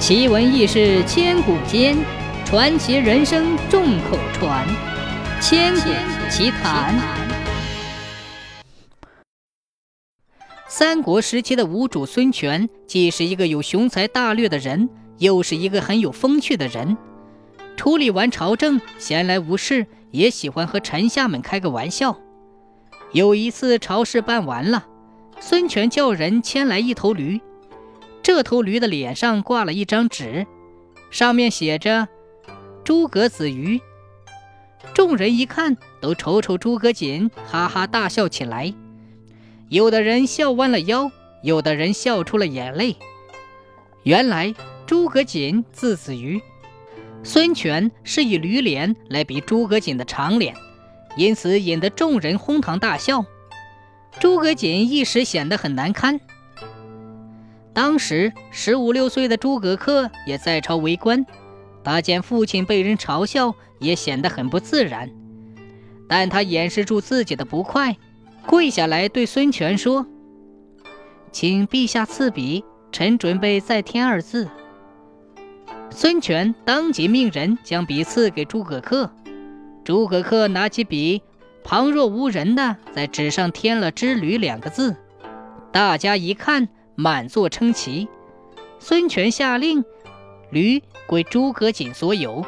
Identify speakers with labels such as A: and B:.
A: 奇闻异事千古间，传奇人生众口传。千古奇谈。三国时期的吴主孙权，既是一个有雄才大略的人，又是一个很有风趣的人。处理完朝政，闲来无事，也喜欢和臣下们开个玩笑。有一次朝事办完了，孙权叫人牵来一头驴。这头驴的脸上挂了一张纸，上面写着“诸葛子瑜”。众人一看，都瞅瞅诸葛瑾，哈哈大笑起来。有的人笑弯了腰，有的人笑出了眼泪。原来诸葛瑾字子瑜，孙权是以驴脸来比诸葛瑾的长脸，因此引得众人哄堂大笑。诸葛瑾一时显得很难堪。当时十五六岁的诸葛恪也在朝为官，他见父亲被人嘲笑，也显得很不自然。但他掩饰住自己的不快，跪下来对孙权说：“请陛下赐笔，臣准备再添二字。”孙权当即命人将笔赐给诸葛恪。诸葛恪拿起笔，旁若无人的在纸上添了“之旅”两个字。大家一看。满座称奇，孙权下令，驴归诸葛瑾所有。